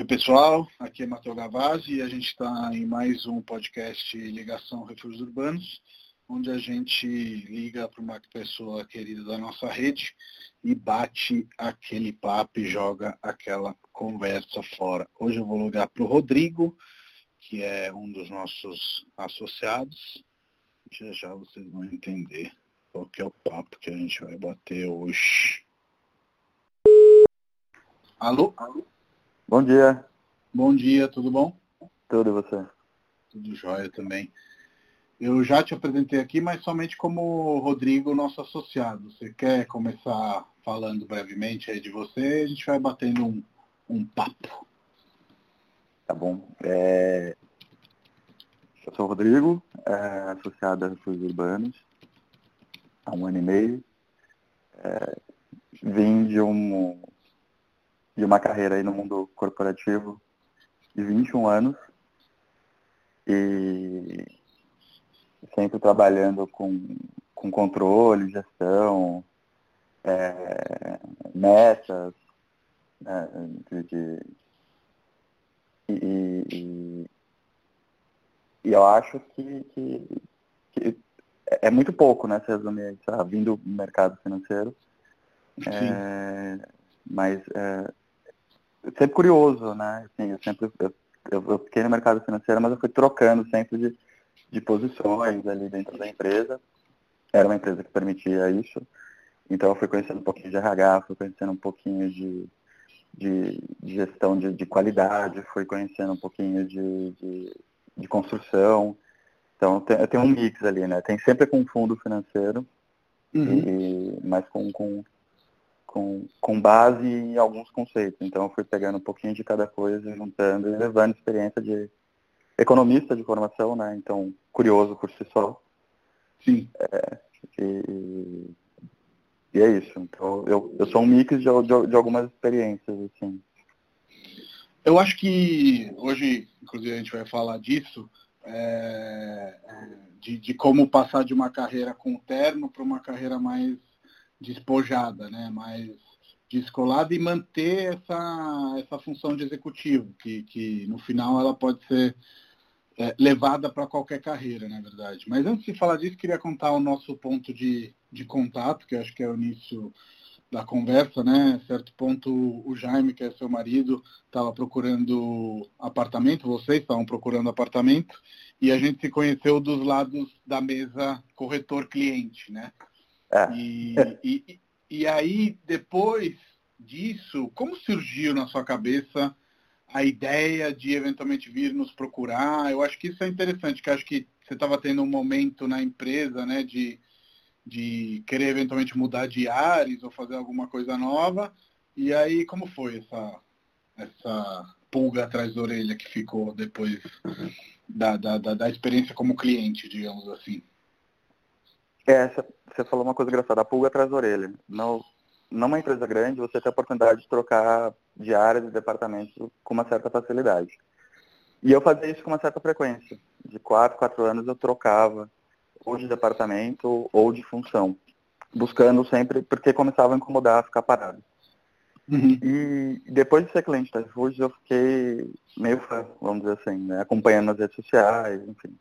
Oi pessoal, aqui é Matheus Gavazzi e a gente está em mais um podcast Ligação Refúgios Urbanos, onde a gente liga para uma pessoa querida da nossa rede e bate aquele papo e joga aquela conversa fora. Hoje eu vou ligar para o Rodrigo, que é um dos nossos associados. Já já vocês vão entender qual que é o papo que a gente vai bater hoje. Alô? Alô? Bom dia. Bom dia, tudo bom? Tudo e você? Tudo jóia também. Eu já te apresentei aqui, mas somente como Rodrigo, nosso associado. Você quer começar falando brevemente aí de você? A gente vai batendo um, um papo. Tá bom. É... Eu sou o Rodrigo, é, associado a Refúgios Urbanos, há um ano e meio. É... Vim de um, de uma carreira aí no mundo corporativo de 21 anos. E sempre trabalhando com, com controle, gestão, é, metas, né, de, de e, e, e, eu acho que, que, que, é muito pouco, né, se resumir, sabe, vindo do mercado financeiro. É, mas é, sempre curioso, né? Assim, eu sempre eu, eu, fiquei no mercado financeiro, mas eu fui trocando sempre de, de posições ali dentro da empresa. Era uma empresa que permitia isso. Então eu fui conhecendo um pouquinho de RH, fui conhecendo um pouquinho de, de, de gestão de, de, qualidade, fui conhecendo um pouquinho de, de, de construção. Então eu tenho um mix ali, né? Tem sempre com fundo financeiro, uhum. e, mas com, com com, com base em alguns conceitos. Então eu fui pegando um pouquinho de cada coisa, juntando e levando experiência de economista de formação, né? Então, curioso por si só. Sim. É, e, e, é isso. Então, eu, eu sou um mix de, de, de algumas experiências, assim. Eu acho que hoje, inclusive, a gente vai falar disso, é, de, de, como passar de uma carreira com terno para uma carreira mais despojada, né, mais descolada e manter essa, essa função de executivo, que, que no final ela pode ser é, levada para qualquer carreira, na verdade. Mas antes de falar disso, queria contar o nosso ponto de, de contato, que acho que é o início da conversa, né? certo ponto, o Jaime, que é seu marido, estava procurando apartamento, vocês estavam procurando apartamento, e a gente se conheceu dos lados da mesa corretor-cliente, né? É. E, e, e aí, depois disso, como surgiu na sua cabeça a ideia de eventualmente vir nos procurar? Eu acho que isso é interessante, que acho que você estava tendo um momento na empresa, né, de, de querer eventualmente mudar de ares ou fazer alguma coisa nova. E aí, como foi essa, essa pulga atrás da orelha que ficou depois da, da, da, da experiência como cliente, digamos assim? É, você falou uma coisa engraçada, a pulga atrás da orelha. Não, numa empresa grande, você tem a oportunidade de trocar de áreas e departamentos com uma certa facilidade. E eu fazia isso com uma certa frequência. De quatro, quatro anos eu trocava ou de departamento ou de função. Buscando sempre, porque começava a incomodar, a ficar parado. Uhum. E depois de ser cliente da Refúgios, eu fiquei meio fã, vamos dizer assim, né? acompanhando nas redes sociais, enfim.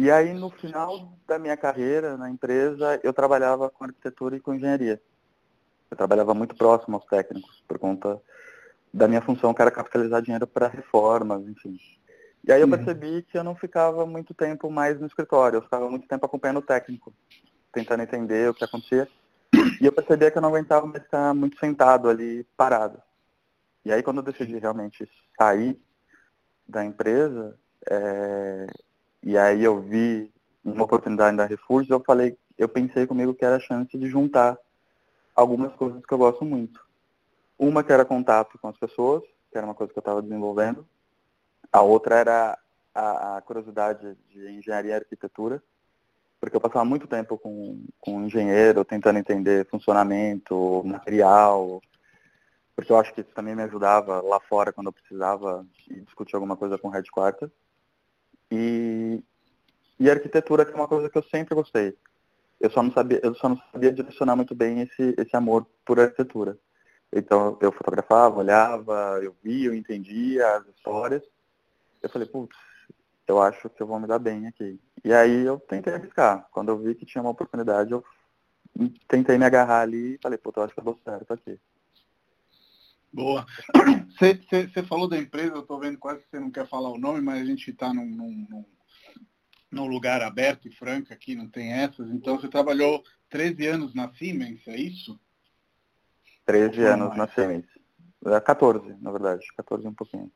E aí, no final da minha carreira na empresa, eu trabalhava com arquitetura e com engenharia. Eu trabalhava muito próximo aos técnicos, por conta da minha função, que era capitalizar dinheiro para reformas, enfim. E aí eu uhum. percebi que eu não ficava muito tempo mais no escritório, eu ficava muito tempo acompanhando o técnico, tentando entender o que acontecia. E eu percebia que eu não aguentava mais ficar muito sentado ali, parado. E aí quando eu decidi realmente sair da empresa, é, e aí eu vi uma oportunidade da Refúgio, eu falei, eu pensei comigo que era a chance de juntar algumas coisas que eu gosto muito. Uma que era contato com as pessoas, que era uma coisa que eu estava desenvolvendo. A outra era a, a, curiosidade de engenharia e arquitetura, porque eu passava muito tempo com, com um engenheiro, tentando entender funcionamento, material, porque eu acho que isso também me ajudava lá fora quando eu precisava discutir alguma coisa com o headquarter. E, e arquitetura que é uma coisa que eu sempre gostei. Eu só não sabia, eu só não sabia direcionar muito bem esse, esse amor por arquitetura. Então eu fotografava, olhava, eu via, eu entendia as histórias. Eu falei, putz, eu acho que eu vou me dar bem aqui. E aí eu tentei arriscar. Quando eu vi que tinha uma oportunidade, eu tentei me agarrar ali e falei, putz, eu acho que eu dou certo aqui. Boa. Você falou da empresa, eu estou vendo quase que você não quer falar o nome, mas a gente está num, num, num, lugar aberto e franco aqui, não tem essas. Então você trabalhou 13 anos na Siemens, é isso? 13 anos na Siemens. 14, é, na verdade, 14 um pouquinho.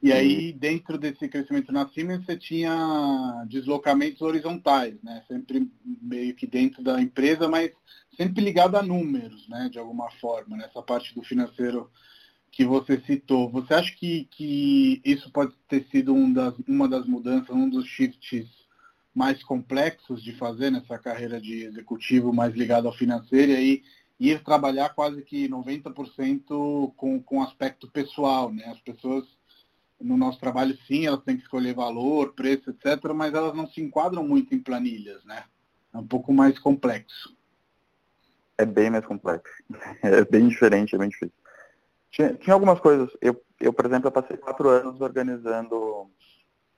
E aí, dentro desse crescimento na Siemens, você tinha deslocamentos horizontais, né? Sempre meio que dentro da empresa, mas sempre ligado a números, né? De alguma forma, nessa parte do financeiro que você citou. Você acha que, que isso pode ter sido um das, uma das mudanças, um dos shifts mais complexos de fazer nessa carreira de executivo mais ligado ao financeiro e aí ir trabalhar quase que 90% com, com aspecto pessoal, né? As pessoas no nosso trabalho, sim, elas têm que escolher valor, preço, etc., mas elas não se enquadram muito em planilhas, né? É um pouco mais complexo. É bem mais complexo. É bem diferente, é bem difícil. Tinha, tinha algumas coisas. Eu, eu, por exemplo, eu passei quatro anos organizando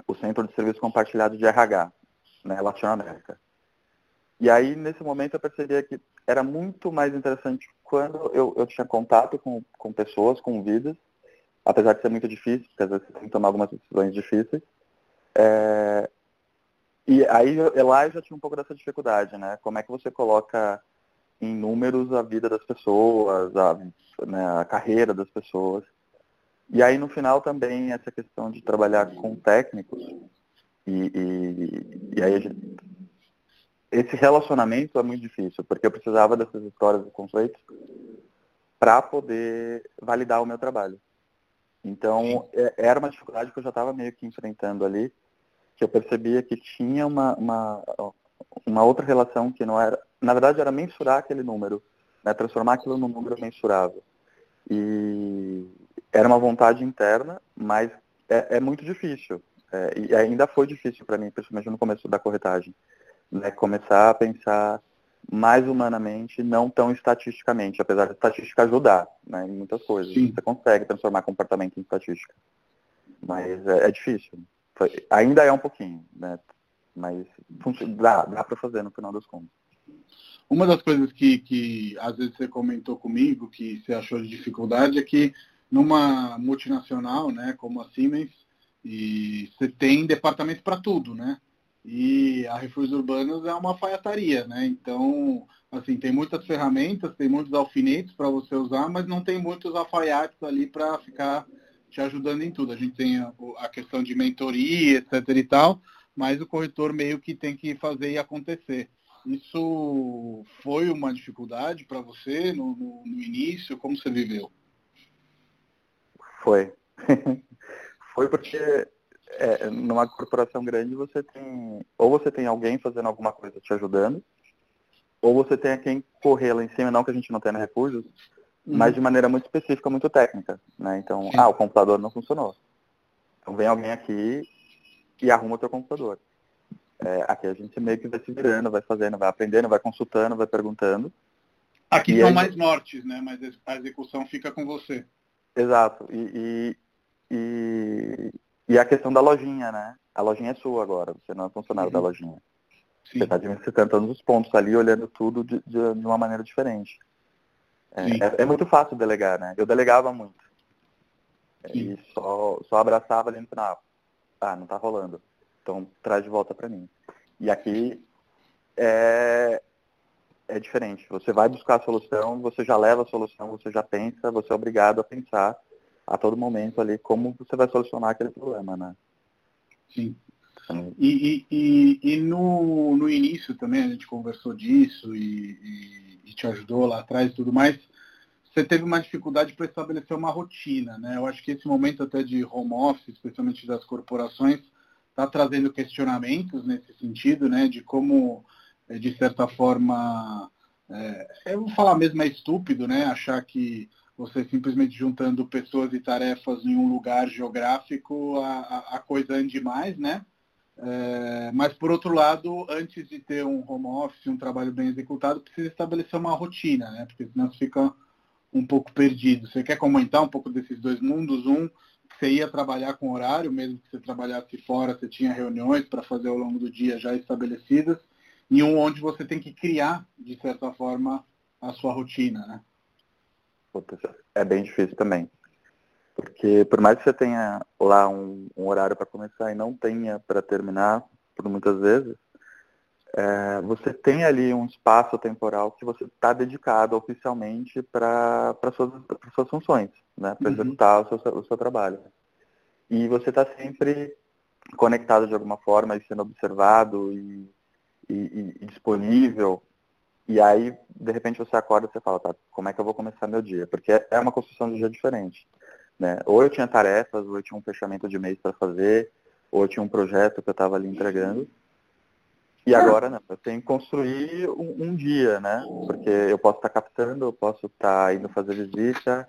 o Centro de Serviço Compartilhado de RH, né, Latinoamérica. E aí, nesse momento, eu percebia que era muito mais interessante quando eu, eu tinha contato com, com pessoas, com vidas, apesar de ser muito difícil, porque às vezes você tem que tomar algumas decisões difíceis. É... E aí lá eu já tinha um pouco dessa dificuldade, né? Como é que você coloca em números a vida das pessoas, a, né, a carreira das pessoas. E aí no final também essa questão de trabalhar com técnicos e, e, e aí gente, esse relacionamento é muito difícil, porque eu precisava dessas histórias e conceitos para poder validar o meu trabalho. Então, é, era uma dificuldade que eu já estava meio que enfrentando ali, que eu percebia que tinha uma, uma, uma outra relação que não era, na verdade era mensurar aquele número, né, transformar aquilo num número mensurável. E era uma vontade interna, mas é, é muito difícil. É, e ainda foi difícil para mim, principalmente no começo da corretagem, né, começar a pensar mais humanamente, não tão estatisticamente, apesar da estatística ajudar né, em muitas coisas. Sim. Você consegue transformar comportamento em estatística. Mas é, é difícil. Foi, ainda é um pouquinho, né? Mas dá, dá para fazer no final das contas. Uma das coisas que, que às vezes você comentou comigo, que você achou de dificuldade, é que numa multinacional, né, como a Siemens, e você tem departamento para tudo, né? E a Refúgios Urbanos é uma alfaiataria, né? Então, assim, tem muitas ferramentas, tem muitos alfinetes para você usar, mas não tem muitos alfaiates ali para ficar te ajudando em tudo. A gente tem a, a, questão de mentoria, etc e tal, mas o corretor meio que tem que fazer e acontecer. Isso foi uma dificuldade para você no, no, no início? Como você viveu? Foi. foi porque é, numa corporação grande você tem, ou você tem alguém fazendo alguma coisa te ajudando, ou você tem a quem correr lá em cima, não que a gente não tenha recursos, uhum. mas de maneira muito específica, muito técnica. Né? Então, Sim. ah, o computador não funcionou. Então vem alguém aqui e arruma o teu computador. É, aqui a gente meio que vai se virando, vai fazendo, vai aprendendo, vai consultando, vai perguntando. Aqui são aí... mais nortes, né? Mas a execução fica com você. Exato. E, e, e, e a questão da lojinha, né? A lojinha é sua agora, você não é funcionário uhum. da lojinha. Sim. Você está administrando todos os pontos ali, olhando tudo de, de, de uma maneira diferente. É, é, é, muito fácil delegar, né? Eu delegava muito. Sim. E só, só abraçava ali no final. Ah, não tá rolando. Então traz de volta para mim. E aqui é, é diferente. Você vai buscar a solução, você já leva a solução, você já pensa, você é obrigado a pensar a todo momento ali como você vai solucionar aquele problema, né? Sim. Então, e, e, e, no, no início também a gente conversou disso e, e, te ajudou lá atrás e tudo mais. Você teve uma dificuldade para estabelecer uma rotina, né? Eu acho que esse momento até de home office, especialmente das corporações, está trazendo questionamentos nesse sentido, né? De como, eh, de certa forma, é, eu vou falar mesmo é estúpido, né? Achar que você simplesmente juntando pessoas e tarefas em um lugar geográfico, a, a coisa ande mais, né? É, mas, por outro lado, antes de ter um home office, um trabalho bem executado, precisa estabelecer uma rotina, né? Porque senão fica um pouco perdido. Você quer comentar um pouco desses dois mundos? Um, que você ia trabalhar com horário, mesmo que você trabalhasse fora, você tinha reuniões para fazer ao longo do dia já estabelecidas, e um onde você tem que criar, de certa forma, a sua rotina, né? É bem difícil também. Porque por mais que você tenha lá um, um horário para começar e não tenha para terminar, por muitas vezes, é, você tem ali um espaço temporal que você está dedicado oficialmente para suas, suas funções, né? para uhum. executar o seu, o seu trabalho. E você está sempre conectado de alguma forma e sendo observado e, e, e, disponível. E aí, de repente, você acorda e você fala, tá, como é que eu vou começar meu dia? Porque é uma construção de dia diferente. Né? Ou eu tinha tarefas, ou eu tinha um fechamento de mês para fazer, ou eu tinha um projeto que eu estava ali entregando. E agora não, eu tenho que construir um, um, dia, né? Porque eu posso estar tá captando, eu posso estar tá indo fazer visita.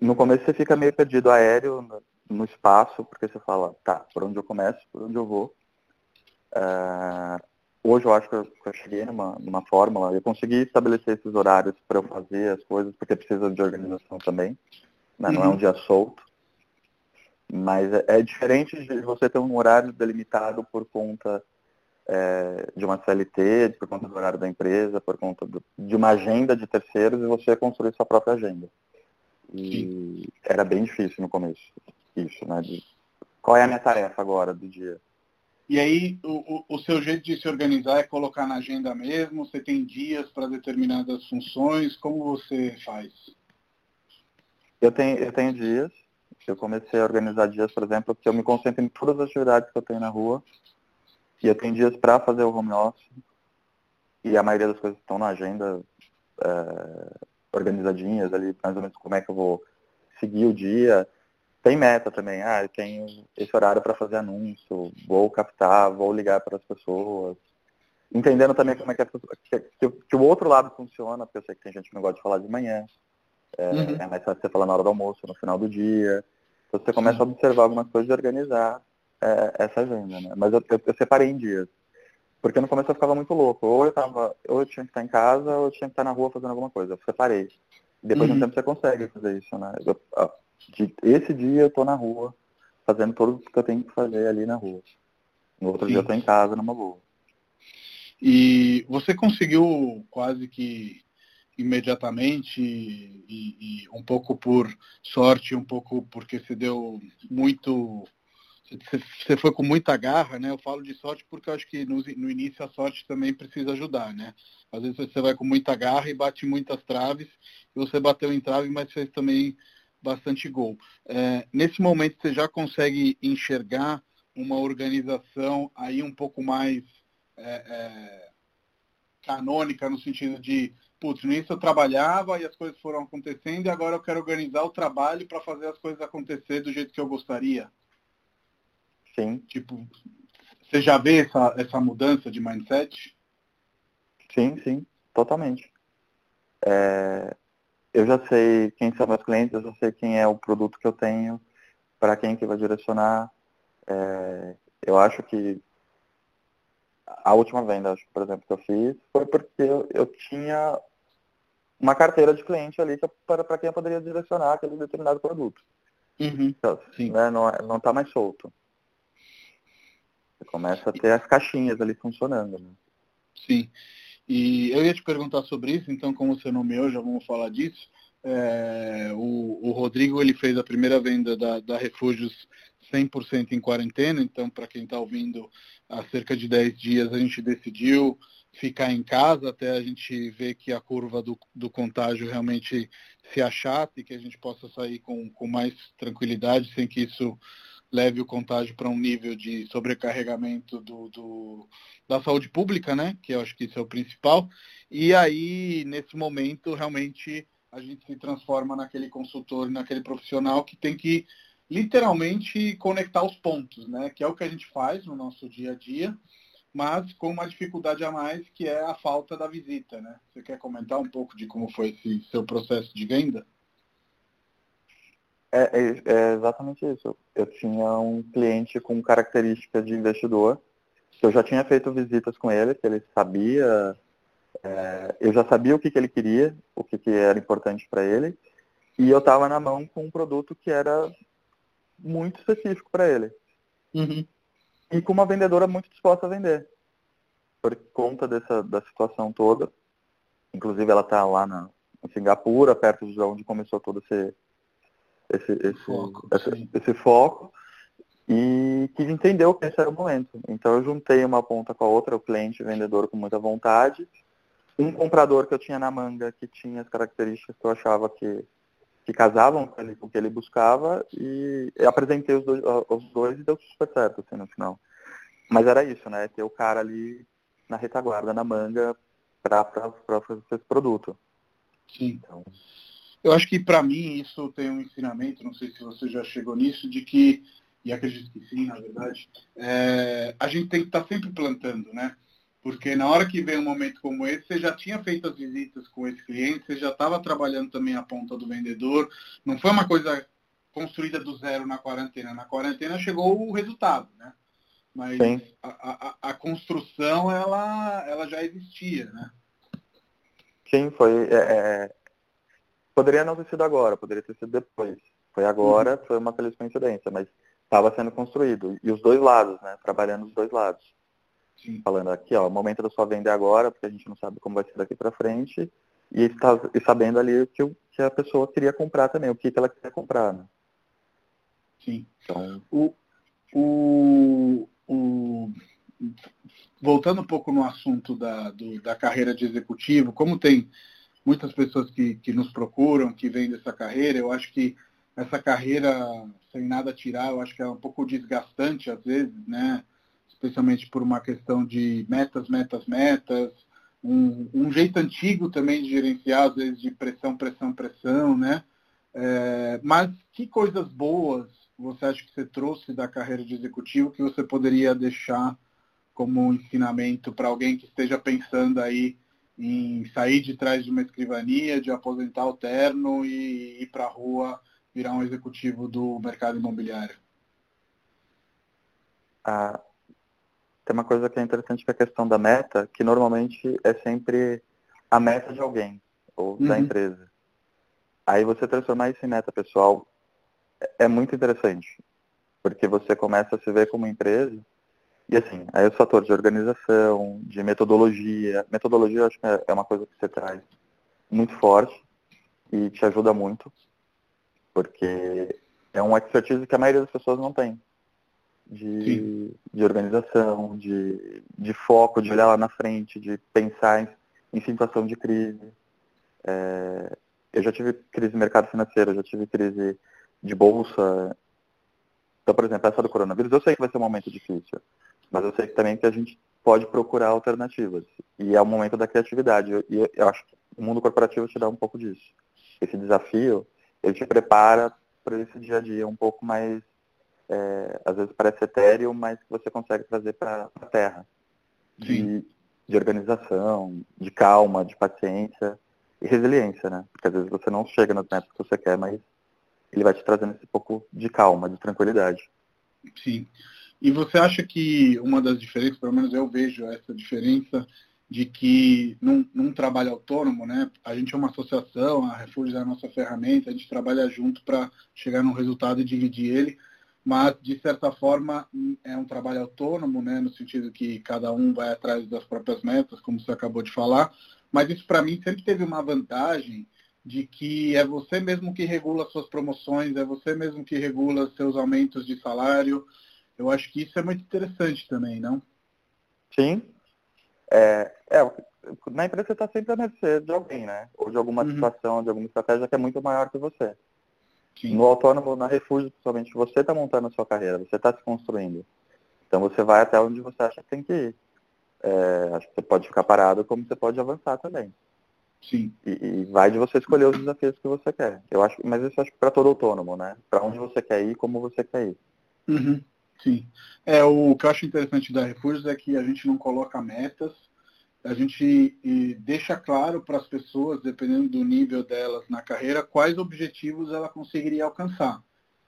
No começo você fica meio perdido aéreo no, no espaço, porque você fala, tá, por onde eu começo, por onde eu vou. Uh, hoje eu acho que eu, que eu, cheguei numa, numa fórmula, eu consegui estabelecer esses horários para eu fazer as coisas, porque precisa de organização também, né? não uhum. é um uhum. dia solto. Mas é, é diferente de você ter um horário delimitado por conta é, de uma CLT, por conta do horário da empresa, por conta do, de uma agenda de terceiros e você construir sua própria agenda. E Sim. era bem difícil no começo, isso, né? De, qual é a minha tarefa agora do dia? E aí, o, o, seu jeito de se organizar é colocar na agenda mesmo? Você tem dias para determinadas funções? Como você faz? Eu tenho, eu tenho dias. Eu comecei a organizar dias, por exemplo, que eu me concentro em todas as atividades que eu tenho na rua e eu tenho dias para fazer o home office. E a maioria das coisas estão na agenda é, organizadinhas ali, mais ou menos como é que eu vou seguir o dia. Tem meta também. Ah, eu tenho esse horário para fazer anúncio, vou captar, vou ligar para as pessoas. Entendendo também como é que, é, que, que, que, o outro lado funciona, porque eu sei que tem gente que não gosta de falar de manhã. É, uhum. é mais fácil você falar na hora do almoço, no final do dia. Então você começa a observar algumas coisas e organizar é, essa agenda, né? Mas eu, eu, eu, separei em dias. Porque no começo eu ficava muito louco. Ou eu tava, ou eu tinha que estar em casa, ou eu tinha que estar na rua fazendo alguma coisa. Eu separei. Depois uhum. de um uhum. tempo você consegue fazer isso, né? Eu, de, esse dia eu tô na rua, fazendo tudo que eu tenho que fazer ali na rua. No outro Sim. dia eu tô em casa, numa boa. E você conseguiu quase que imediatamente e, e, um pouco por sorte, um pouco porque você deu muito você foi com muita garra, né? Eu falo de sorte porque eu acho que no, no, início a sorte também precisa ajudar, né? Às vezes você vai com muita garra e bate muitas traves, e você bateu em trave, mas fez também bastante gol. É, nesse momento você já consegue enxergar uma organização aí um pouco mais é, é, canônica no sentido de, putz, no início eu trabalhava e as coisas foram acontecendo e agora eu quero organizar o trabalho para fazer as coisas acontecer do jeito que eu gostaria. Sim. Tipo, você já vê essa, essa mudança de mindset? Sim, sim, totalmente. É, eu já sei quem são meus clientes, eu já sei quem é o produto que eu tenho, para quem que vai direcionar. É, eu acho que a última venda, acho, por exemplo, que eu fiz, foi porque eu, eu tinha uma carteira de cliente ali para quem eu poderia direcionar aquele determinado produto. Uhum, então, né, não está é, mais solto. Você começa a ter as caixinhas ali funcionando. Né? Sim. E eu ia te perguntar sobre isso, então como você nomeou, já vamos falar disso. É, o, o, Rodrigo ele fez a primeira venda da, da Refúgios 100% em quarentena, então para quem está ouvindo, há cerca de 10 dias a gente decidiu ficar em casa até a gente ver que a curva do, do contágio realmente se achate e que a gente possa sair com, com mais tranquilidade, sem que isso leve o contágio para um nível de sobrecarregamento do, do, da saúde pública, né? Que eu acho que isso é o principal. E aí, nesse momento, realmente a gente se transforma naquele consultor, naquele profissional que tem que literalmente conectar os pontos, né? Que é o que a gente faz no nosso dia a dia, mas com uma dificuldade a mais, que é a falta da visita, né? Você quer comentar um pouco de como foi esse seu processo de venda? É, é, é, exatamente isso. Eu tinha um cliente com características de investidor, eu já tinha feito visitas com ele, que ele sabia É, eu já sabia o que, que ele queria, o que, que era importante para ele, e eu estava na mão com um produto que era muito específico para ele. Uhum. E com uma vendedora muito disposta a vender. Por conta dessa da situação toda. Inclusive ela está lá na, em Singapura, perto de onde começou todo esse, esse, esse, foco, esse, esse foco e que entendeu que esse era o momento. Então eu juntei uma ponta com a outra, o cliente o vendedor com muita vontade, um comprador que eu tinha na manga que tinha as características que eu achava que, que casavam com, ele, com o que ele buscava e apresentei os dois, os dois e deu super certo assim, no final. Mas era isso, né? Ter o cara ali na retaguarda, na manga, para fazer esse produto. Sim. Então... Eu acho que para mim isso tem um ensinamento, não sei se você já chegou nisso, de que e acredito que sim, na verdade, é, a gente tem que estar tá sempre plantando, né? Porque na hora que vem um momento como esse, você já tinha feito as visitas com esse cliente, você já estava trabalhando também a ponta do vendedor, não foi uma coisa construída do zero na quarentena. Na quarentena chegou o resultado, né? Mas a, a, a, construção, ela, ela já existia, né? Sim, foi. É, é, poderia não ter sido agora, poderia ter sido depois. Foi agora, uhum. foi uma feliz coincidência, mas estava sendo construído. E os dois lados, né? Trabalhando os dois lados. Sim. Falando aqui, ó, o momento da sua venda é agora, porque a gente não sabe como vai ser daqui para frente. E, está, e sabendo ali o que, que a pessoa queria comprar também, o que, que ela queria comprar, né? Sim. Então... O, o, o, voltando um pouco no assunto da, do, da carreira de executivo, como tem muitas pessoas que, que nos procuram, que vêm dessa carreira, eu acho que essa carreira sem nada tirar, eu acho que é um pouco desgastante às vezes, né? Especialmente por uma questão de metas, metas, metas, um, um jeito antigo também de gerenciar, às vezes de pressão, pressão, pressão, né? É, mas que coisas boas você acha que você trouxe da carreira de executivo que você poderia deixar como ensinamento para alguém que esteja pensando aí em sair de trás de uma escrivania, de aposentar o terno e ir para a rua virar um executivo do mercado imobiliário? Ah, tem uma coisa que é interessante que é a questão da meta, que normalmente é sempre a meta de alguém ou uhum. da empresa. Aí você transformar isso em meta pessoal é, é muito interessante, porque você começa a se ver como empresa e assim, aí os fatores de organização, de metodologia, metodologia eu acho que é, é uma coisa que você traz muito forte e te ajuda muito porque é um expertise que a maioria das pessoas não tem. De, de organização, de, de foco, de olhar lá na frente, de pensar em, em situação de crise. É, eu já tive crise no mercado financeiro, já tive crise de bolsa. Então, por exemplo, essa do coronavírus, eu sei que vai ser um momento difícil, mas eu sei também que a gente pode procurar alternativas. E é o momento da criatividade. E eu, acho que o mundo corporativo te dá um pouco disso. Esse desafio ele te prepara para esse dia a dia um pouco mais, é, às vezes parece etéreo, mas que você consegue trazer para a terra. De, de, organização, de calma, de paciência e resiliência, né? Porque às vezes você não chega nas metas que você quer, mas ele vai te trazendo esse pouco de calma, de tranquilidade. Sim. E você acha que uma das diferenças, pelo menos eu vejo essa diferença, de que num, num, trabalho autônomo, né, a gente é uma associação, a Refúgio é a nossa ferramenta, a gente trabalha junto para chegar num resultado e dividir ele, mas de certa forma é um trabalho autônomo, né, no sentido que cada um vai atrás das próprias metas, como você acabou de falar, mas isso para mim sempre teve uma vantagem de que é você mesmo que regula suas promoções, é você mesmo que regula seus aumentos de salário. Eu acho que isso é muito interessante também, não? Sim, é, é, na empresa você está sempre a mercê de alguém, né? Ou de alguma uhum. situação, de alguma estratégia que é muito maior que você. Sim. No autônomo, na refúgio, principalmente, você está montando a sua carreira, você está se construindo. Então você vai até onde você acha que tem que ir. É, acho que você pode ficar parado, como você pode avançar também. Sim. E, e, vai de você escolher os desafios que você quer. Eu acho, mas isso acho que para todo autônomo, né? Para onde você quer ir, como você quer ir. Uhum. Sim. É, o que eu acho interessante da Refúgios é que a gente não coloca metas, a gente deixa claro para as pessoas, dependendo do nível delas na carreira, quais objetivos ela conseguiria alcançar.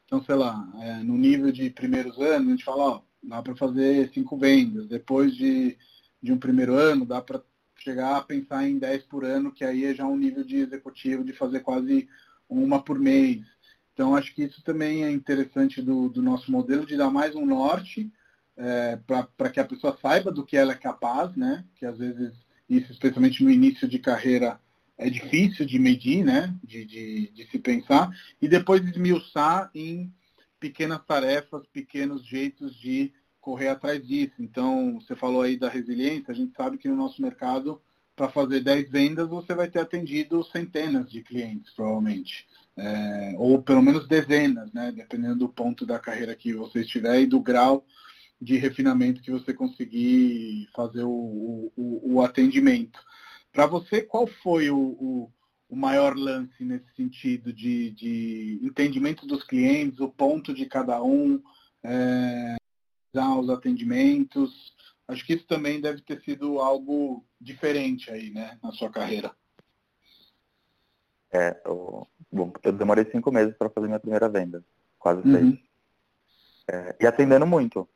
Então, sei lá, é, no nível de primeiros anos, a gente fala, ó, dá para fazer cinco vendas. Depois de, de um primeiro ano, dá para chegar a pensar em 10 por ano, que aí é já um nível de executivo de fazer quase uma por mês. Então, acho que isso também é interessante do, do nosso modelo, de dar mais um norte é, para que a pessoa saiba do que ela é capaz, né? Que às vezes, isso especialmente no início de carreira, é difícil de medir, né? De, de, de se pensar. E depois esmiuçar em pequenas tarefas, pequenos jeitos de correr atrás disso. Então, você falou aí da resiliência, a gente sabe que no nosso mercado, para fazer 10 vendas, você vai ter atendido centenas de clientes, provavelmente é, ou pelo menos dezenas, né, dependendo do ponto da carreira que você estiver e do grau de refinamento que você conseguir fazer o, o, o atendimento. Para você, qual foi o, o, maior lance nesse sentido de, de, entendimento dos clientes, o ponto de cada um, é, os atendimentos? Acho que isso também deve ter sido algo diferente aí, né, na sua carreira. É, eu, bom, eu demorei cinco meses para fazer minha primeira venda, quase uhum. seis. É, e atendendo muito.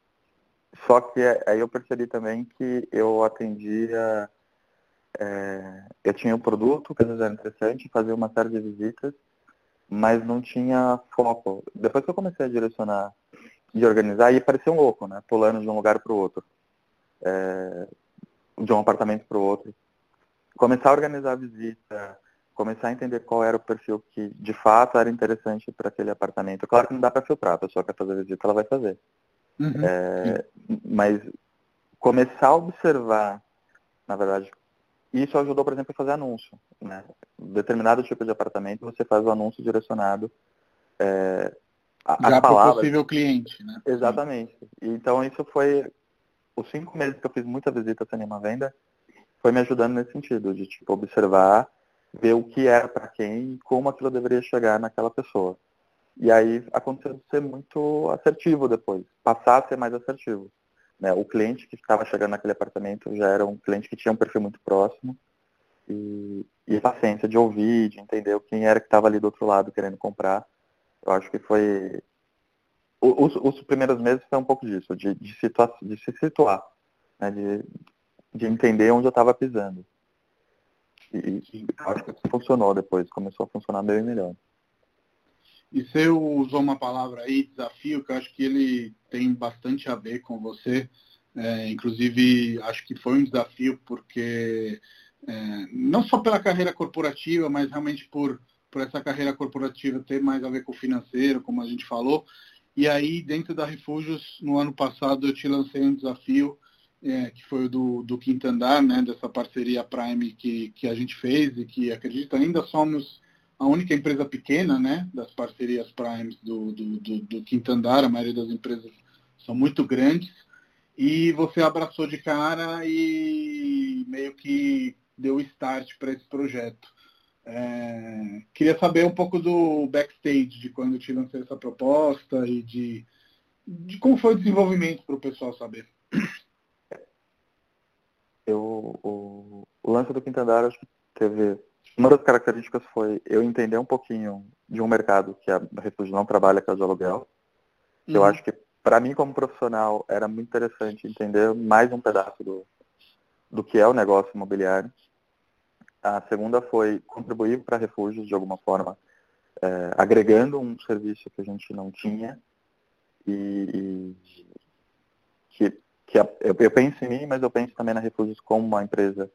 Só que é, aí eu percebi também que eu atendia, é, eu tinha um produto que às vezes era interessante, fazia uma série de visitas, mas não tinha foco. Depois que eu comecei a direcionar e organizar, aí parecia um louco, né? Pulando de um lugar para o outro. É, de um apartamento para o outro. Começar a organizar a visita, começar a entender qual era o perfil que de fato era interessante para aquele apartamento. Claro que não dá para filtrar, a pessoa quer fazer visita, ela vai fazer. Uhum. É, mas começar a observar, na verdade, isso ajudou, por exemplo, a fazer anúncio. Né? Determinado tipo de apartamento, você faz o anúncio direcionado é, a, Já para o possível cliente, né? Exatamente. Então isso foi os cinco meses que eu fiz muita visita sem nenhuma venda, foi me ajudando nesse sentido, de tipo, observar ver o que era para quem e como aquilo deveria chegar naquela pessoa. E aí aconteceu de ser muito assertivo depois, passar a ser mais assertivo. Né? O cliente que estava chegando naquele apartamento já era um cliente que tinha um perfil muito próximo e, e paciência de ouvir, de entender quem era que estava ali do outro lado querendo comprar. Eu acho que foi os, os, primeiros meses foi um pouco disso, de, de, situa de se situar, né? de, de entender onde eu estava pisando. E, e acho que funcionou depois, começou a funcionar bem melhor. E você usou uma palavra aí, desafio, que eu acho que ele tem bastante a ver com você. É, inclusive, acho que foi um desafio porque, é, não só pela carreira corporativa, mas realmente por, por essa carreira corporativa ter mais a ver com o financeiro, como a gente falou. E aí, dentro da Refúgios, no ano passado, eu te lancei um desafio é, que foi o do, do Quinto Andar, né, dessa parceria Prime que, que a gente fez e que acredito ainda somos a única empresa pequena né, das parcerias Primes do, do, do, do Quinto Andar, a maioria das empresas são muito grandes, e você abraçou de cara e meio que deu start para esse projeto. É, queria saber um pouco do backstage, de quando te lancei essa proposta e de, de como foi o desenvolvimento para o pessoal saber eu, o, o lance do quinto andar, acho que teve. Uma das características foi eu entender um pouquinho de um mercado que a Refúgio não trabalha, que é o de aluguel. Uhum. Eu acho que, para mim, como profissional, era muito interessante entender mais um pedaço do, do que é o negócio imobiliário. A segunda foi contribuir para refúgios de alguma forma, é, agregando um serviço que a gente não tinha e, e que que a, eu, eu, penso em mim, mas eu penso também na Refúgios como uma empresa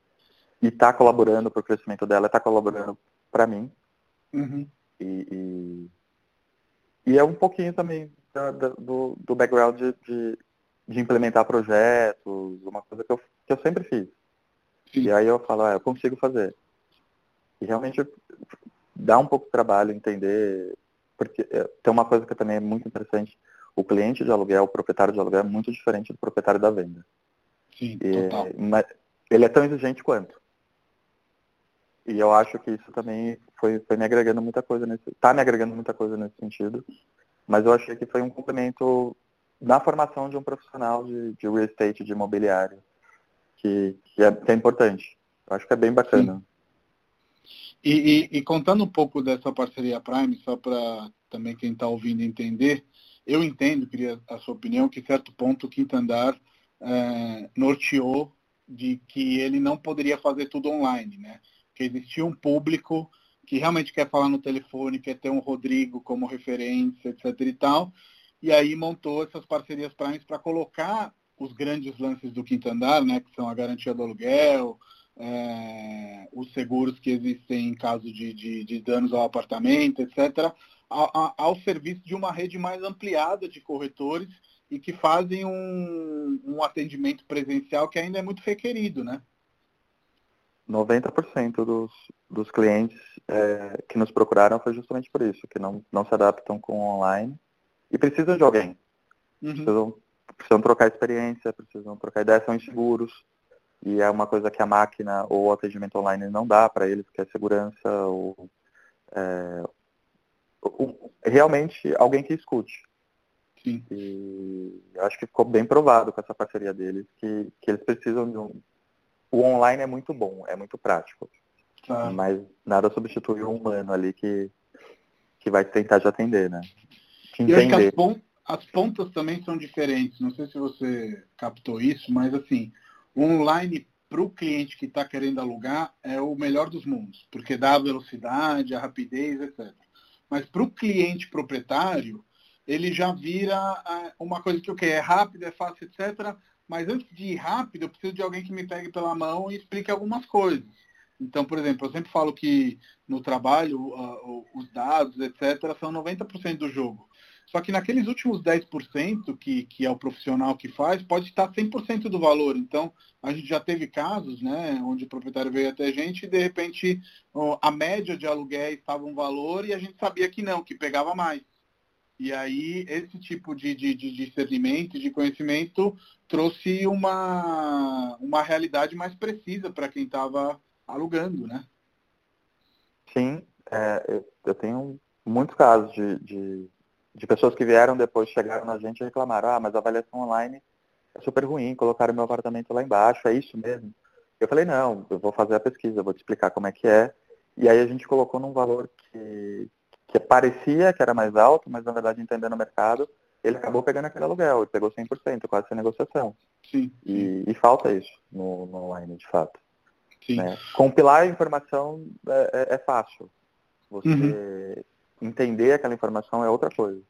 e está colaborando para o crescimento dela, está colaborando para mim. Uhum. E, e, e, é um pouquinho também da, da, do, do background de, de, de, implementar projetos, uma coisa que eu, que eu sempre fiz. Sim. E aí eu falo, ah, eu consigo fazer. E realmente dá um pouco de trabalho entender, porque é, tem uma coisa que também é muito interessante, o cliente de aluguel, o proprietário de aluguel é muito diferente do proprietário da venda. Sim, e, total. Mas ele é tão exigente quanto. E eu acho que isso também foi, foi me agregando muita coisa nesse. Está me agregando muita coisa nesse sentido. Mas eu achei que foi um complemento na formação de um profissional de, de real estate, de imobiliário, que, que, é, que é importante. Eu acho que é bem bacana. E, e, e, contando um pouco dessa parceria Prime, só para também quem está ouvindo entender, eu entendo, queria a sua opinião, que certo ponto o quinto andar é, norteou de que ele não poderia fazer tudo online, né? Que existia um público que realmente quer falar no telefone, quer ter um Rodrigo como referência, etc e tal. E aí montou essas parcerias Primes para colocar os grandes lances do quinto andar, né, que são a garantia do aluguel, é, os seguros que existem em caso de, de, de danos ao apartamento, etc., ao, ao, serviço de uma rede mais ampliada de corretores e que fazem um, um atendimento presencial que ainda é muito requerido, né? 90% dos, dos clientes é, que nos procuraram foi justamente por isso, que não, não se adaptam com online e precisam de alguém. Uhum. Precisam, precisam trocar experiência, precisam trocar ideias, são inseguros. E é uma coisa que a máquina ou o atendimento online não dá para eles, que é segurança ou, é, realmente alguém que escute. Sim. E acho que ficou bem provado com essa parceria deles que, que eles precisam de um. O online é muito bom, é muito prático. Mas nada substitui o humano ali que, que vai tentar te atender, né? Te entender. As, as pontas também são diferentes. Não sei se você captou isso, mas assim, online para o cliente que está querendo alugar é o melhor dos mundos, porque dá a velocidade, a rapidez, etc. Mas para o cliente proprietário, ele já vira é, uma coisa que okay, é rápido, é fácil, etc. Mas antes de ir rápido, eu preciso de alguém que me pegue pela mão e explique algumas coisas. Então, por exemplo, eu sempre falo que no trabalho uh, os dados, etc., são 90% do jogo. Só que naqueles últimos 10% que, que é o profissional que faz, pode estar 100% do valor. Então, a gente já teve casos, né, onde o proprietário veio até a gente e, de repente, a média de aluguéis estava um valor e a gente sabia que não, que pegava mais. E aí, esse tipo de, de, de discernimento, de conhecimento, trouxe uma, uma realidade mais precisa para quem estava alugando, né? Sim, é, eu tenho muitos casos de, de de pessoas que vieram depois, chegaram na gente e reclamaram, ah, mas a avaliação online é super ruim, colocaram meu apartamento lá embaixo, é isso mesmo? Eu falei, não, eu vou fazer a pesquisa, vou te explicar como é que é. E aí a gente colocou num valor que, que parecia que era mais alto, mas na verdade, entendendo o mercado, ele acabou pegando aquele aluguel e pegou 100%, quase sem negociação. Sim. E, e falta isso no, no, online, de fato. Sim. Né? Compilar a informação é, é, é fácil. Você uhum entender aquela informação é outra coisa.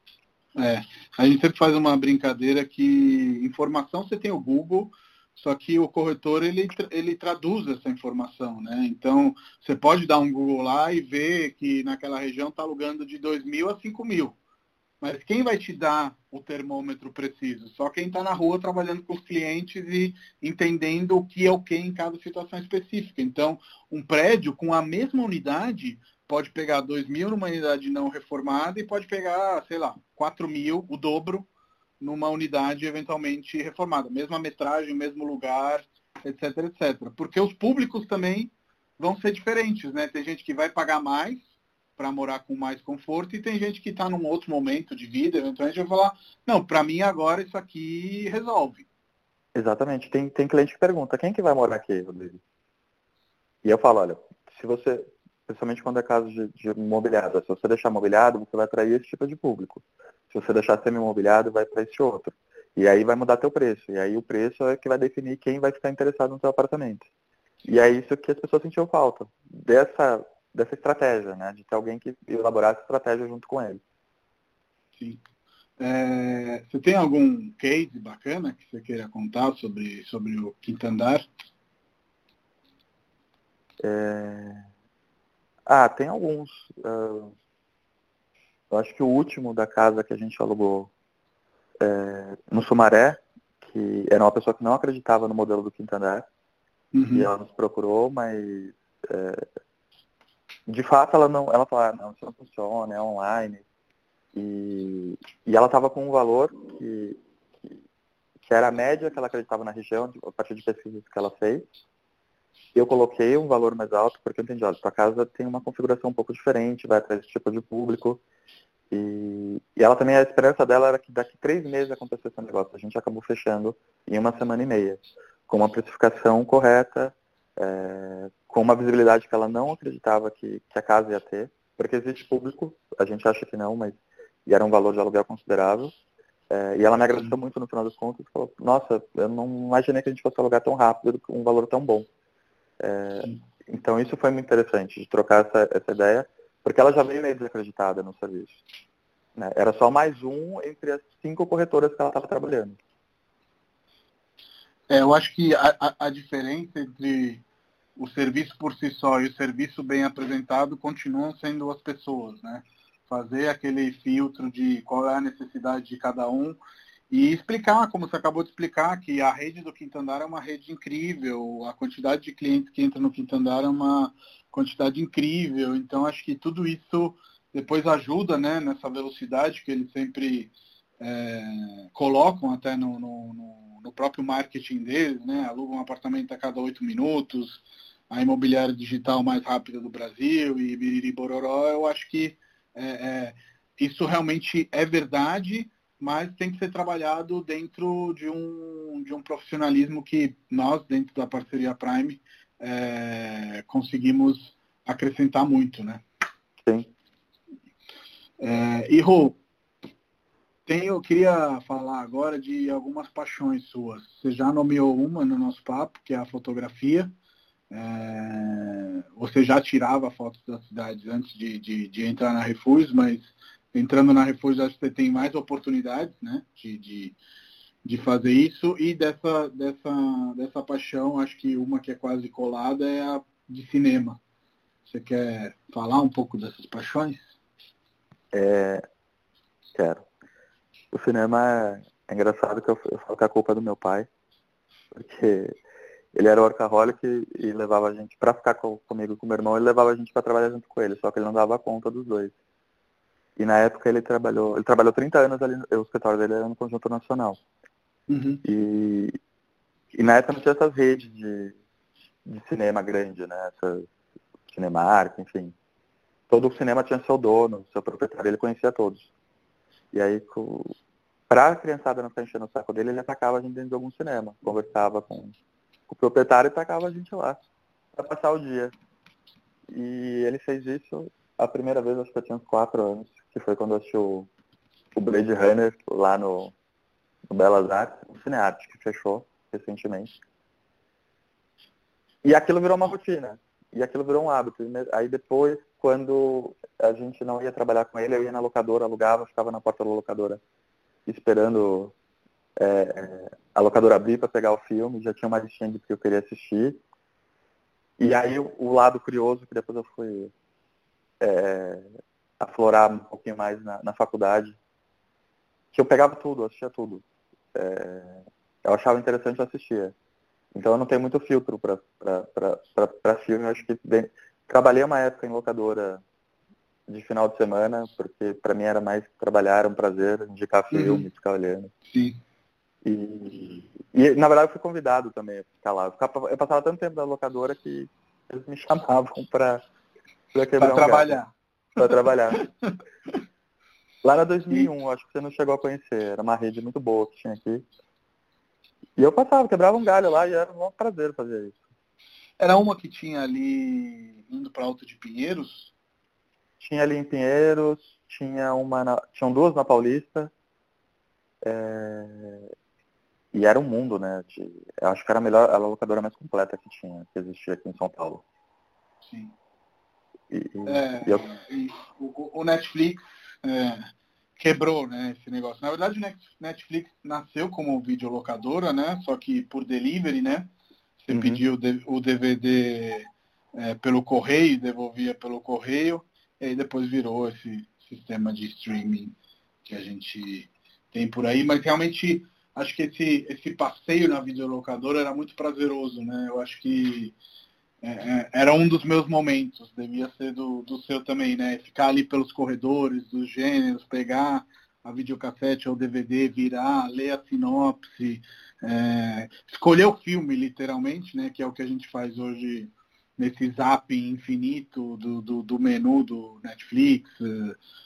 É, a gente sempre faz uma brincadeira que informação você tem o Google, só que o corretor ele, ele traduz essa informação, né? Então você pode dar um Google lá e ver que naquela região está alugando de 2 mil a 5 mil. Mas quem vai te dar o termômetro preciso? Só quem está na rua trabalhando com os clientes e entendendo o que é o que em cada situação específica. Então, um prédio com a mesma unidade pode pegar 2 mil numa unidade não reformada e pode pegar, sei lá, 4 mil, o dobro, numa unidade eventualmente reformada. Mesma metragem, mesmo lugar, etc, etc. Porque os públicos também vão ser diferentes, né? Tem gente que vai pagar mais para morar com mais conforto e tem gente que está num outro momento de vida, eventualmente vai falar, não, para mim agora isso aqui resolve. Exatamente. Tem, tem cliente que pergunta, quem que vai morar aqui, Rodrigo? E eu falo, olha, se você principalmente quando é caso de, de mobiliado. Se você deixar mobiliado, você vai atrair esse tipo de público. Se você deixar semi-mobiliado, vai para esse outro. E aí vai mudar teu preço. E aí o preço é que vai definir quem vai ficar interessado no teu apartamento. E é isso que as pessoas sentiam falta. Dessa, dessa estratégia, né? De ter alguém que elaborasse estratégia junto com ele. Sim. É, você tem algum case bacana que você queira contar sobre, sobre o quinto andar? É... Ah, tem alguns. Uh, eu acho que o último da casa que a gente alugou é, no Sumaré, que era uma pessoa que não acreditava no modelo do Quintanar, uhum. e ela nos procurou, mas é, de fato ela não, ela falou, ah, não, isso não funciona, é online. E, e ela estava com um valor que, que, que, era a média que ela acreditava na região, a partir de pesquisas que ela fez eu coloquei um valor mais alto porque eu entendi, olha, sua casa tem uma configuração um pouco diferente, vai atrás desse tipo de público. E, e ela também, a esperança dela era que daqui três meses acontecesse esse negócio. A gente acabou fechando em uma semana e meia, com uma precificação correta, é, com uma visibilidade que ela não acreditava que, que a casa ia ter, porque existe público, a gente acha que não, mas e era um valor de aluguel considerável. É, e ela me agradeceu muito no final das contas e falou, nossa, eu não imaginei que a gente fosse alugar tão rápido um valor tão bom. É, então isso foi muito interessante, de trocar essa, essa ideia, porque ela já veio meio desacreditada no serviço. Né? Era só mais um entre as cinco corretoras que ela estava trabalhando. É, eu acho que a, a, a, diferença entre o serviço por si só e o serviço bem apresentado continuam sendo as pessoas, né? Fazer aquele filtro de qual é a necessidade de cada um e explicar, como você acabou de explicar, que a rede do Quinto Andar é uma rede incrível, a quantidade de clientes que entram no Quinto Andar é uma quantidade incrível. Então, acho que tudo isso depois ajuda né, nessa velocidade que eles sempre é, colocam até no, no, no, próprio marketing deles, né? Alugam um apartamento a cada oito minutos, a imobiliária digital mais rápida do Brasil e biriri bororó, eu acho que é, é, isso realmente é verdade, mas tem que ser trabalhado dentro de um, de um profissionalismo que nós, dentro da parceria Prime, é, conseguimos acrescentar muito, né? Sim. É, e Rô, eu queria falar agora de algumas paixões suas. Você já nomeou uma no nosso papo, que é a fotografia. É, você já tirava fotos das cidades antes de, de, de, entrar na Refúgio, mas entrando na Refúgio acho que você tem mais oportunidades né, de, de, de, fazer isso. E dessa, dessa, dessa paixão, acho que uma que é quase colada é a de cinema. Você quer falar um pouco dessas paixões? É, quero. O cinema é, é engraçado que eu, eu falo que a culpa é do meu pai, porque ele era workaholic e, e levava a gente para ficar com, comigo com meu irmão, ele levava a gente para trabalhar junto com ele, só que ele não dava conta dos dois. E na época ele trabalhou, ele trabalhou 30 anos ali, o escritório dele era no Conjunto Nacional. Uhum. E, e na época não tinha essas redes de, de cinema grande, né? Essas Cinemark, enfim. Todo o cinema tinha seu dono, seu proprietário, ele conhecia todos. E aí, para a criançada não ficar enchendo o saco dele, ele atacava a gente dentro de algum cinema. Conversava com o proprietário e tacava a gente lá para passar o dia. E ele fez isso a primeira vez, acho que eu tinha uns quatro anos, que foi quando eu assisti o, o Blade Runner lá no, no Belas Artes, o Cinearte, que fechou recentemente. E aquilo virou uma rotina. E aquilo virou um hábito. Aí depois, quando a gente não ia trabalhar com ele, eu ia na locadora, alugava, ficava na porta da locadora esperando é, a locadora abrir para pegar o filme, já tinha uma listinha de que eu queria assistir. E aí o, lado curioso, que depois eu fui é, aflorar um pouquinho mais na, na, faculdade, que eu pegava tudo, assistia tudo. É, eu achava interessante, eu assistia. Então eu não tenho muito filtro para filme, eu acho que bem, trabalhei uma época em locadora de final de semana, porque para mim era mais trabalhar, era um prazer, indicar uhum. filme, uhum. ficar olhando. Sim. E, e, na verdade, eu fui convidado também a ficar lá. Eu, ficava, eu passava tanto tempo na locadora que eles me chamavam para quebrar um trabalhar. Para trabalhar. lá na 2001, acho que você não chegou a conhecer. Era uma rede muito boa que tinha aqui. E eu passava, quebrava um galho lá e era um prazer fazer isso. Era uma que tinha ali indo para Alto de Pinheiros? Tinha ali em Pinheiros, tinha uma na, tinham duas na Paulista. É, e era um mundo, né? De, eu acho que era a melhor, a locadora mais completa que tinha, que existia aqui em São Paulo. Sim. E, é, e eu... o, o, Netflix é, quebrou né, esse negócio. Na verdade, o Netflix nasceu como videolocadora, né? Só que por delivery, né? Você uhum. pediu o DVD é, pelo correio, devolvia pelo correio, e aí depois virou esse sistema de streaming que a gente tem por aí, mas realmente acho que esse, esse passeio na videolocadora era muito prazeroso, né? Eu acho que é, é, era um dos meus momentos, devia ser do, do seu também, né? Ficar ali pelos corredores, dos gêneros, pegar a videocassete ou DVD, virar, ler a sinopse, é, escolher o filme, literalmente, né? Que é o que a gente faz hoje nesse zapping infinito do, do, do menu do Netflix,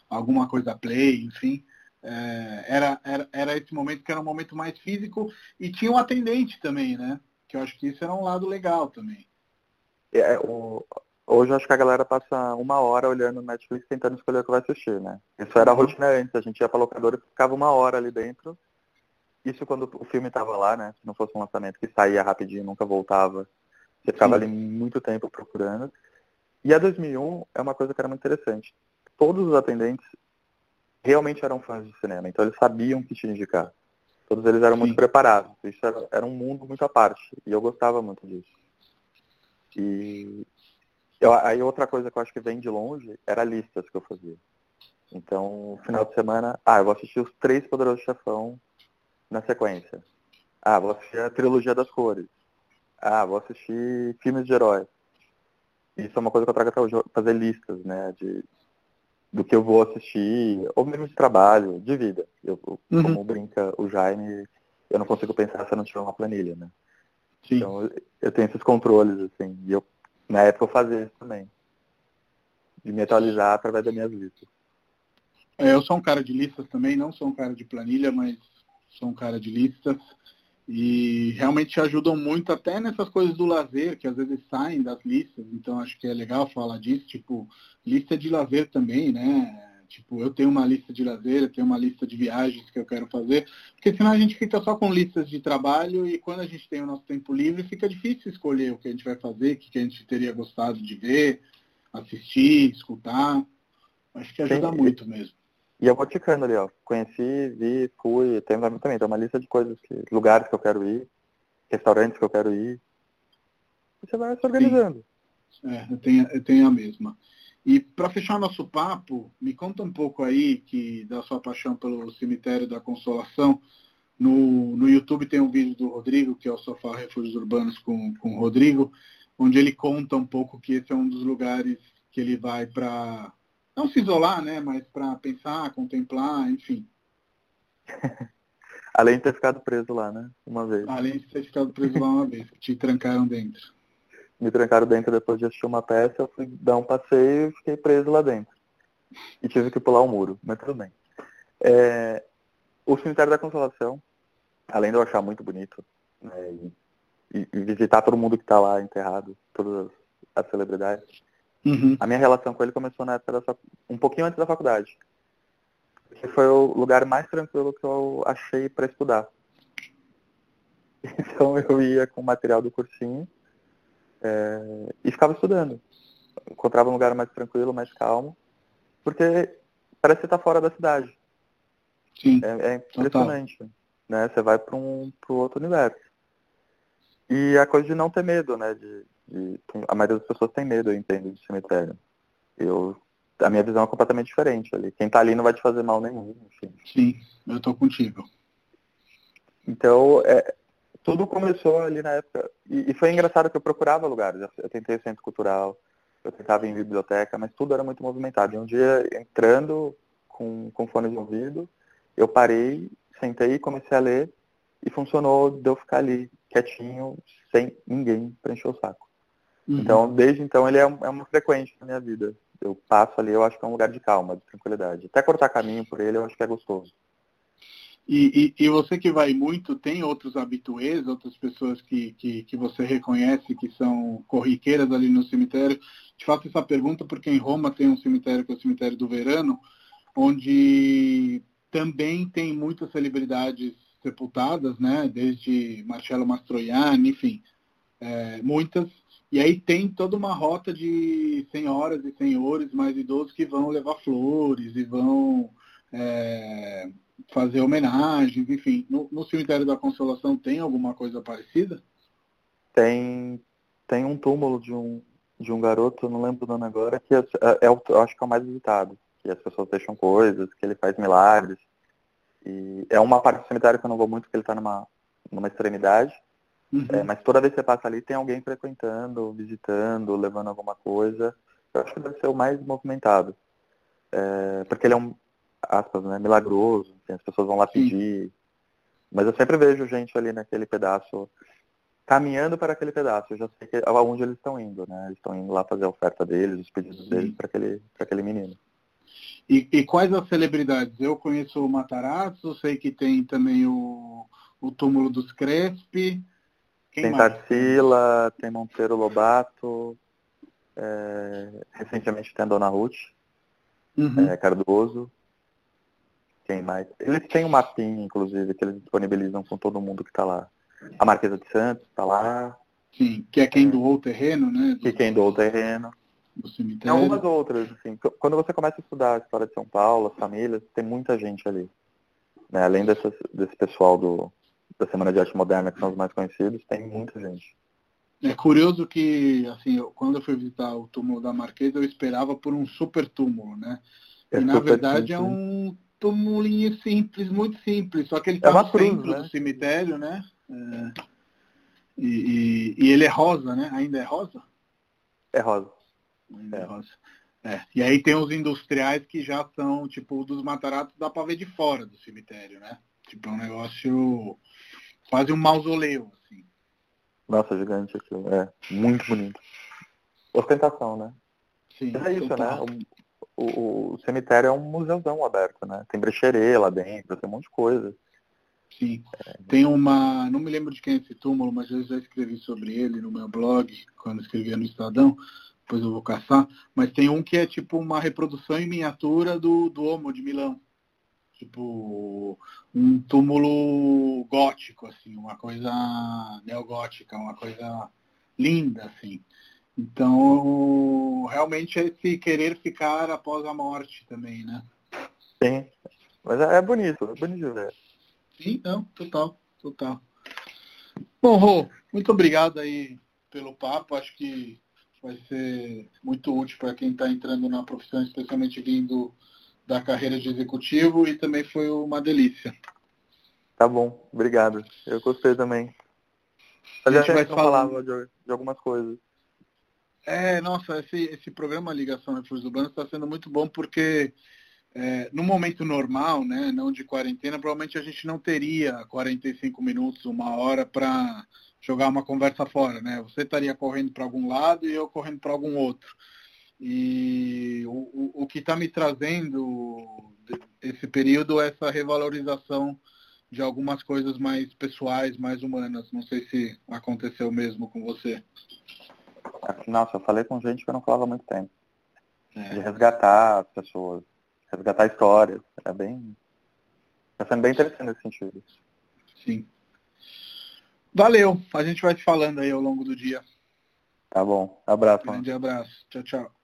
alguma coisa play, enfim. É, era, era, era esse momento que era um momento mais físico e tinha um atendente também, né? Que eu acho que isso era um lado legal também. É, o, hoje eu acho que a galera passa uma hora olhando o Netflix tentando escolher o que vai assistir, né? Isso era a uhum. rotina antes, a gente ia pra locadora e ficava uma hora ali dentro. Isso quando o filme estava lá, né? Se não fosse um lançamento que saía rapidinho, nunca voltava. Você ficava Sim. ali muito tempo procurando. E a 2001 é uma coisa que era muito interessante. Todos os atendentes realmente eram fãs de cinema, então eles sabiam que te indicar. Todos eles eram Sim. muito preparados. Isso era, era, um mundo muito à parte. E eu gostava muito disso. E eu, aí outra coisa que eu acho que vem de longe era listas que eu fazia. Então, final de semana, ah, eu vou assistir os três Poderosos Chefão na sequência. Ah, vou assistir a trilogia das cores. Ah, vou assistir filmes de heróis. Isso é uma coisa que eu trago até hoje, fazer listas, né, de, do que eu vou assistir, ou mesmo de trabalho, de vida. Eu, uhum. Como brinca o Jaime, eu não consigo pensar se eu não tiver uma planilha, né? Sim. Então eu tenho esses controles, assim, e eu, na época eu fazia isso também. De me atualizar através das minhas listas. É, eu sou um cara de listas também, não sou um cara de planilha, mas sou um cara de listas. E realmente ajudam muito até nessas coisas do lazer, que às vezes saem das listas, então acho que é legal falar disso, tipo, lista de lazer também, né? Tipo, eu tenho uma lista de lazer, eu tenho uma lista de viagens que eu quero fazer, porque senão a gente fica só com listas de trabalho e quando a gente tem o nosso tempo livre, fica difícil escolher o que a gente vai fazer, o que a gente teria gostado de ver, assistir, escutar. Acho que ajuda Sim. muito mesmo. E eu vou ticando ali, ó. Conheci, vi, fui, tem também, tem uma lista de coisas, que, lugares que eu quero ir, restaurantes que eu quero ir. E você vai se organizando. Sim. É, eu tenho, eu tenho a mesma. E para fechar nosso papo, me conta um pouco aí que da sua paixão pelo cemitério da Consolação. No, no YouTube tem um vídeo do Rodrigo, que é o Sofá Refúgios Urbanos com, com o Rodrigo, onde ele conta um pouco que esse é um dos lugares que ele vai para não se isolar, né, mas para pensar, contemplar, enfim. Além de ter ficado preso lá, né? Uma vez. Além de ter ficado preso lá uma vez, que te trancaram dentro. Me trancaram dentro depois de assistir uma peça, eu fui dar um passeio e fiquei preso lá dentro. E tive que pular o muro, mas tudo bem. É, o Cemitério da Consolação, além de eu achar muito bonito, né, e, e, visitar todo mundo que está lá enterrado, todas as celebridades, Uhum. A minha relação com ele começou na época da um pouquinho antes da faculdade. Que foi o lugar mais tranquilo que eu achei para estudar. Então eu ia com o material do cursinho é, e ficava estudando. Encontrava um lugar mais tranquilo, mais calmo, porque parece que tá fora da cidade. Sim. É, é impressionante. Né? Você vai para um pro outro universo. E a coisa de não ter medo, né? De, de, a maioria das pessoas tem medo, eu entendo, de cemitério. Eu, a minha visão é completamente diferente ali. Quem tá ali não vai te fazer mal nenhum, enfim. Sim, eu tô contigo. Então, é, tudo começou ali na época. E, e, foi engraçado que eu procurava lugares. Eu, tentei centro cultural, eu tentava em biblioteca, mas tudo era muito movimentado. E um dia, entrando com, com fone de ouvido, eu parei, sentei e comecei a ler. E funcionou de eu ficar ali quietinho, sem ninguém para encher o saco. Uhum. Então, desde então, ele é, é uma frequente na minha vida. Eu passo ali, eu acho que é um lugar de calma, de tranquilidade. Até cortar caminho por ele, eu acho que é gostoso. E, e, e, você que vai muito, tem outros habituês, outras pessoas que, que, que, você reconhece que são corriqueiras ali no cemitério? Te faço essa pergunta porque em Roma tem um cemitério que é o cemitério do Verano, onde também tem muitas celebridades sepultadas, né? Desde Marcello Mastroianni, enfim, é, muitas. E aí tem toda uma rota de senhoras e senhores mais idosos que vão levar flores e vão é, fazer homenagens, enfim. No, no, cemitério da Consolação tem alguma coisa parecida? Tem, tem um túmulo de um, de um garoto, não lembro o nome agora, que é, é, é eu acho que é o mais visitado. Que as pessoas deixam coisas, que ele faz milagres. E é uma parte do cemitério que eu não vou muito, porque ele está numa, numa extremidade. Uhum. É, mas toda vez que você passa ali, tem alguém frequentando, visitando, levando alguma coisa. Eu acho que deve ser o mais movimentado. É, porque ele é um, aspas, né, milagroso, assim, as pessoas vão lá pedir. Sim. Mas eu sempre vejo gente ali naquele pedaço, caminhando para aquele pedaço. Eu já sei que, aonde eles estão indo, né? Eles estão indo lá fazer a oferta deles, os pedidos Sim. deles para aquele, aquele menino. E, e, quais as celebridades? Eu conheço o Matarazzo, sei que tem também o, o túmulo dos Crespi. Quem tem mais? Tarsila, tem Monteiro Lobato. É, recentemente tem a Dona Ruth, Uhum. é, Cardoso. Quem mais? Eles têm um mapinha, inclusive, que eles disponibilizam com todo mundo que está lá. A Marquesa de Santos está lá, Sim, que é quem doou o terreno, né? que quem doou o terreno. do Tem cemitério. algumas outras, assim. Qu- Quando você começa a estudar a história de São Paulo, as famílias, tem muita gente ali. Né? Além dessas, desse pessoal do, da Semana de Arte Moderna, que são os mais conhecidos, tem muita gente. É curioso que, assim, eu- quando eu fui visitar o túmulo da Marquesa, eu esperava por um super túmulo, né? É e na verdade é simples. um túmulinho simples, muito simples, só que ele É está uma no cruz, centro né? do cemitério, né? É, e, e- e ele é rosa, né? Ainda é rosa? É rosa. Ainda é É. rosa. É. E aí tem os industriais que já são, tipo, dos mataratos dá pra ver de fora do cemitério, né? Tipo, é um negócio quase um mausoleu, assim. Nossa, gigante aquilo. É, muito bonito. Ostentação, né? Sim, Mas é isso, né? O, o- cemitério é um museuzão aberto, né? Tem brecheret lá dentro, tem um monte de coisa. Sim. Tem uma. Não me lembro de quem é esse túmulo, mas eu já escrevi sobre ele no meu blog, quando escrevia no Estadão. Depois eu vou caçar. Mas tem um que é tipo uma reprodução em miniatura do, Homo de Milão. Tipo, um túmulo gótico, assim, uma coisa neogótica, uma coisa linda, assim. Então, realmente é esse querer ficar após a morte também, né? Sim. Mas é, é bonito, é bonito ver. Sim, não, total, total. Bom, Rô, muito obrigado aí pelo papo. Acho que vai ser muito útil para quem está entrando na profissão, especialmente vindo da carreira de executivo, e também foi uma delícia. Tá bom, obrigado. Eu gostei também. A Fazia gente vai falava de, de algumas coisas. É, nossa, esse, esse programa Ligação Refúgios Urbanos está sendo muito bom porque é, no momento normal, né, não de quarentena, provavelmente a gente não teria 45 minutos, uma hora para jogar uma conversa fora, né? Você estaria correndo para algum lado e eu correndo para algum outro. E o, o, o que está me trazendo esse período é essa revalorização de algumas coisas mais pessoais, mais humanas. Não sei se aconteceu mesmo com você. Nossa, eu falei com gente que eu não falava há muito tempo. É. De resgatar as pessoas, resgatar histórias. É bem. Está sendo bem interessante nesse sentido. Sim. Valeu. A gente vai se falando aí ao longo do dia. Tá bom. Abraço. Grande abraço. Tchau, tchau.